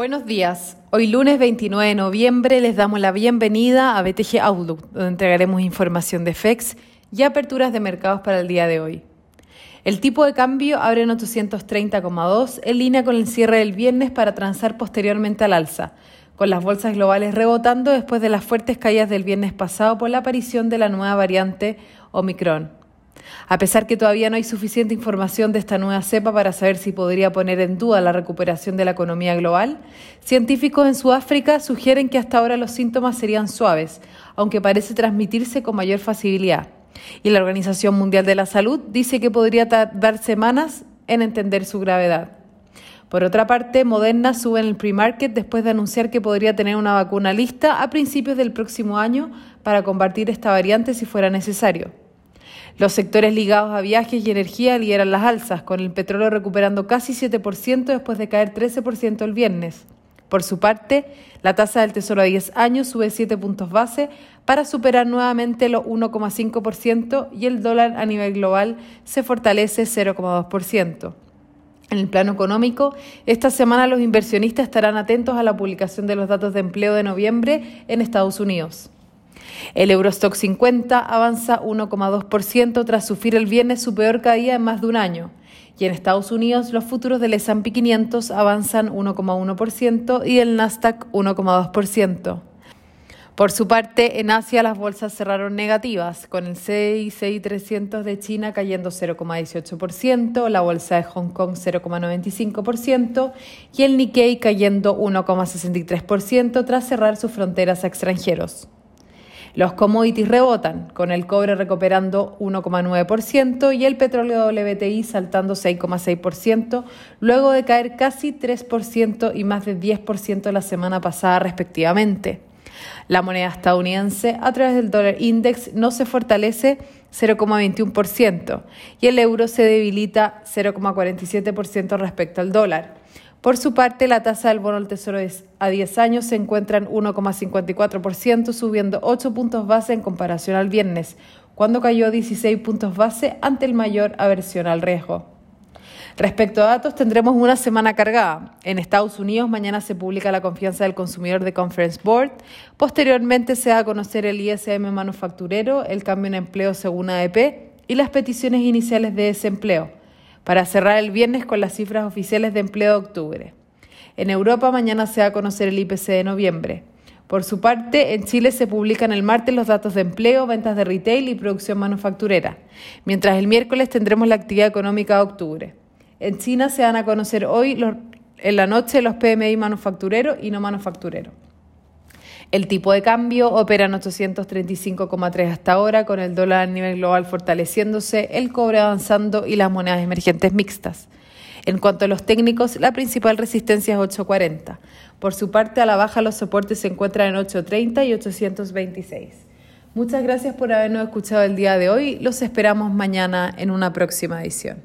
Buenos días. Hoy lunes 29 de noviembre les damos la bienvenida a BTG Outlook, donde entregaremos información de FEX y aperturas de mercados para el día de hoy. El tipo de cambio abre en 830,2 en línea con el cierre del viernes para transar posteriormente al alza, con las bolsas globales rebotando después de las fuertes caídas del viernes pasado por la aparición de la nueva variante Omicron. A pesar que todavía no hay suficiente información de esta nueva cepa para saber si podría poner en duda la recuperación de la economía global, científicos en Sudáfrica sugieren que hasta ahora los síntomas serían suaves, aunque parece transmitirse con mayor facilidad. Y la Organización Mundial de la Salud dice que podría tardar semanas en entender su gravedad. Por otra parte, Moderna sube en el pre-market después de anunciar que podría tener una vacuna lista a principios del próximo año para combatir esta variante si fuera necesario. Los sectores ligados a viajes y energía lideran las alzas, con el petróleo recuperando casi 7% después de caer 13% el viernes. Por su parte, la tasa del Tesoro a 10 años sube 7 puntos base para superar nuevamente los 1,5% y el dólar a nivel global se fortalece 0,2%. En el plano económico, esta semana los inversionistas estarán atentos a la publicación de los datos de empleo de noviembre en Estados Unidos. El Eurostock 50 avanza 1,2% tras sufrir el viernes su peor caída en más de un año. Y en Estados Unidos los futuros del S&P 500 avanzan 1,1% y el Nasdaq 1,2%. Por su parte, en Asia las bolsas cerraron negativas, con el CSI 300 de China cayendo 0,18%, la bolsa de Hong Kong 0,95% y el Nikkei cayendo 1,63% tras cerrar sus fronteras a extranjeros. Los commodities rebotan, con el cobre recuperando 1,9% y el petróleo WTI saltando 6,6%, luego de caer casi 3% y más de 10% la semana pasada respectivamente. La moneda estadounidense a través del dólar index no se fortalece 0,21% y el euro se debilita 0,47% respecto al dólar. Por su parte, la tasa del bono del Tesoro a 10 años se encuentra en 1,54%, subiendo 8 puntos base en comparación al viernes, cuando cayó 16 puntos base ante el mayor aversión al riesgo. Respecto a datos, tendremos una semana cargada. En Estados Unidos mañana se publica la confianza del consumidor de Conference Board. Posteriormente se da a conocer el ISM manufacturero, el cambio en empleo según ADP y las peticiones iniciales de desempleo para cerrar el viernes con las cifras oficiales de empleo de octubre. En Europa mañana se va a conocer el IPC de noviembre. Por su parte, en Chile se publican el martes los datos de empleo, ventas de retail y producción manufacturera, mientras el miércoles tendremos la actividad económica de octubre. En China se van a conocer hoy en la noche los PMI manufactureros y no manufactureros. El tipo de cambio opera en 835,3 hasta ahora, con el dólar a nivel global fortaleciéndose, el cobre avanzando y las monedas emergentes mixtas. En cuanto a los técnicos, la principal resistencia es 840. Por su parte, a la baja los soportes se encuentran en 830 y 826. Muchas gracias por habernos escuchado el día de hoy. Los esperamos mañana en una próxima edición.